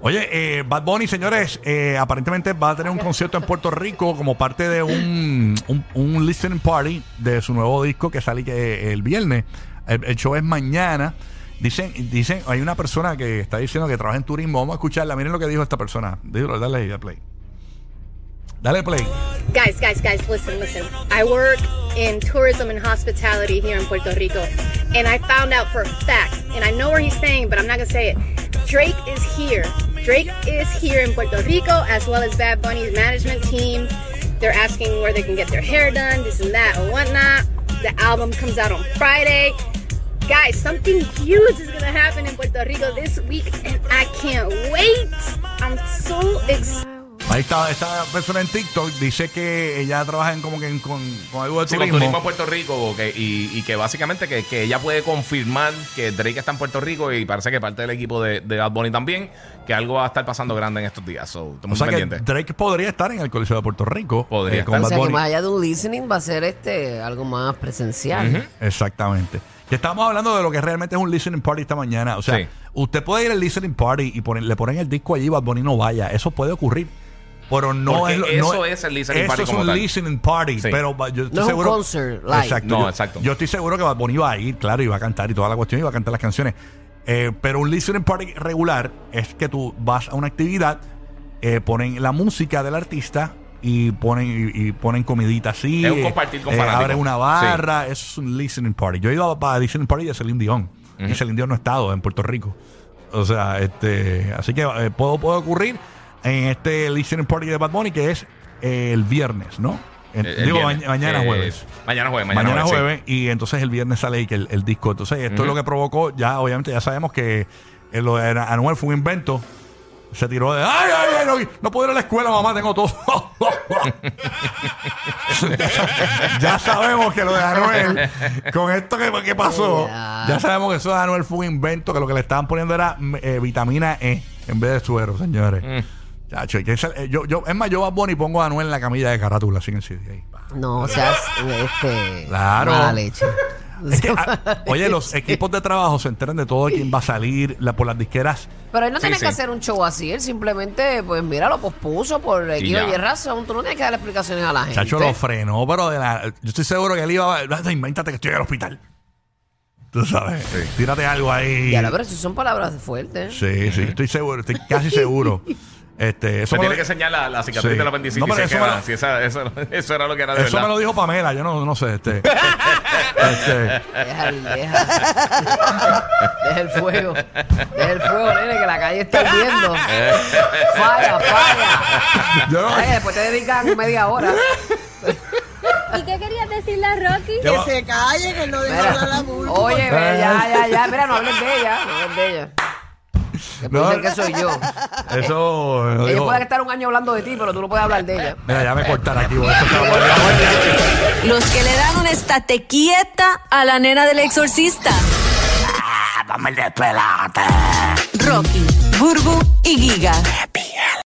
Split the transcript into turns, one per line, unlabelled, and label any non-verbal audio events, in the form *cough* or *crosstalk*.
Oye, eh, Bad Bunny, señores, eh, aparentemente va a tener un concierto en Puerto Rico como parte de un, un, listening party de su nuevo disco que sale que, el viernes. El, el show es mañana. Dicen, dicen, hay una persona que está diciendo que trabaja en turismo. Vamos a escucharla. Miren lo que dijo esta persona. Dile, dale ahí, play. Dale play.
Guys, guys, guys, listen, listen. I work in tourism and hospitality here in Puerto Rico, and I found out for a fact, and I know where he's staying, but I'm not gonna say it. Drake is here. Drake is here in Puerto Rico, as well as Bad Bunny's management team. They're asking where they can get their hair done, this and that, and whatnot. The album comes out on Friday. Guys, something huge is gonna happen in Puerto Rico this week, and I can't wait. I'm so excited.
Ahí está esta persona en TikTok. Dice que ella trabaja en como que en- con, con algo de
Sí, con
turismo.
turismo en Puerto Rico que- y, y que básicamente que, que ella puede confirmar que Drake está en Puerto Rico y parece que parte del equipo de, de Bad Bunny también, que algo va a estar pasando grande en estos días. So,
o
estamos
sea que
pendientes.
Drake podría estar en el Coliseo de Puerto Rico. eh,
Podría
con
estar.
O
Bad
sea que
Bunny.
más allá de un listening va a ser este algo más presencial.
Exactamente. Que estamos hablando de lo que realmente es un listening party esta mañana. O sea,
Sí.
usted puede ir al listening party y poner- le ponen el disco allí y Bad Bunny no vaya. Eso puede ocurrir. Pero no
Porque
es lo-
eso
no-
es el listening
eso
party
es
como
un
tal.
listening party.
Sí.
Pero va- yo estoy
No es un
seguro.
concert live.
Exacto.
No,
yo,
exacto.
Yo estoy seguro que Bad Bunny va a ir, claro, y va a cantar y toda la cuestión y va a cantar las canciones. Eh, pero un listening party regular es que tú vas a una actividad, eh, ponen la música del artista y ponen y, y ponen comidita así.
Es un
eh,
compartir con
eh,
fanáticos.
abren una barra. Eso es un listening party. Yo he ido a, a listening party de Celine Dion. Y Celine Dion no ha estado en Puerto Rico. O sea, este, así que eh, puede, puede ocurrir en este listening party de Bad Bunny que es eh, el viernes, ¿no? En-
El- el
digo,
viernes.
ma- mañana
Eh,
jueves.
Mañana jueves, mañana,
Mañana,
jueves.
jueves, y entonces el viernes sale ahí que el, el disco. Entonces, esto es lo que provocó, ya obviamente ya sabemos que eh, lo de Anuel fue un invento. Se tiró de, ay, ay, ay, no, no puedo ir a la escuela, mamá, tengo todo. *laughs* ya sabemos que lo de Anuel, con esto que, que pasó,
Ya.
ya sabemos que eso de Anuel fue un invento, que lo que le estaban poniendo era eh, vitamina E en vez de suero, señores.
Mm.
Chacho, que eh, yo, yo, es más, yo Bunny y pongo a Anuel en la camilla de carátula, así en el CD ahí.
No, o sea, este.
Claro.
mala leche. *laughs*
Es que, ah, oye, los equipos de trabajo se enteran de todo de quién va a salir la- por las disqueras.
Pero él no
Sí,
tiene
sí.
que hacer un show así, él simplemente, pues mira, lo pospuso por X
ya.
o Y razón. Tú no tienes que dar explicaciones a la gente.
Chacho lo frenó, pero de la, yo estoy seguro que él iba a. Invéntate que estoy en el hospital. Tú sabes. Tírate algo ahí.
Ya, pero si son palabras fuertes.
Sí, sí, estoy seguro, estoy casi seguro. *laughs* Este, eso
Se
me
tiene
lo-
que enseñar la, la cicatriz
Sí.
de la apendicitis.
No, pero
si es
eso
que
me
era-
lo-
si esa- eso, *laughs* eso era lo que era de
Eso me
verdad.
lo dijo Pamela, yo no, no sé. Este, *laughs* este,
Deja el, deja. deja el fuego. Deja el fuego, nene, que la calle está ardiendo. falla, falla.
yo no-
Ay, después te dedican media hora.
¿Y qué querías decirle a Rocky?
¿Qué va-
Que se calle, que no deja
Mira,
hablar a mucho.
oye, ve, ya, ya, ya. Mira, no hables de ella. No hables de ella.
No.
ser que soy yo.
Eso. me lo
Ella
dijo-
puede estar un año hablando de ti, pero tú no puedes hablar de ella.
Mira, ya me cortará aquí. porque esto se
Los que le dan un estate quieta a la nena del exorcista.
Dame el despelote.
Rocky, Burbu y Giga.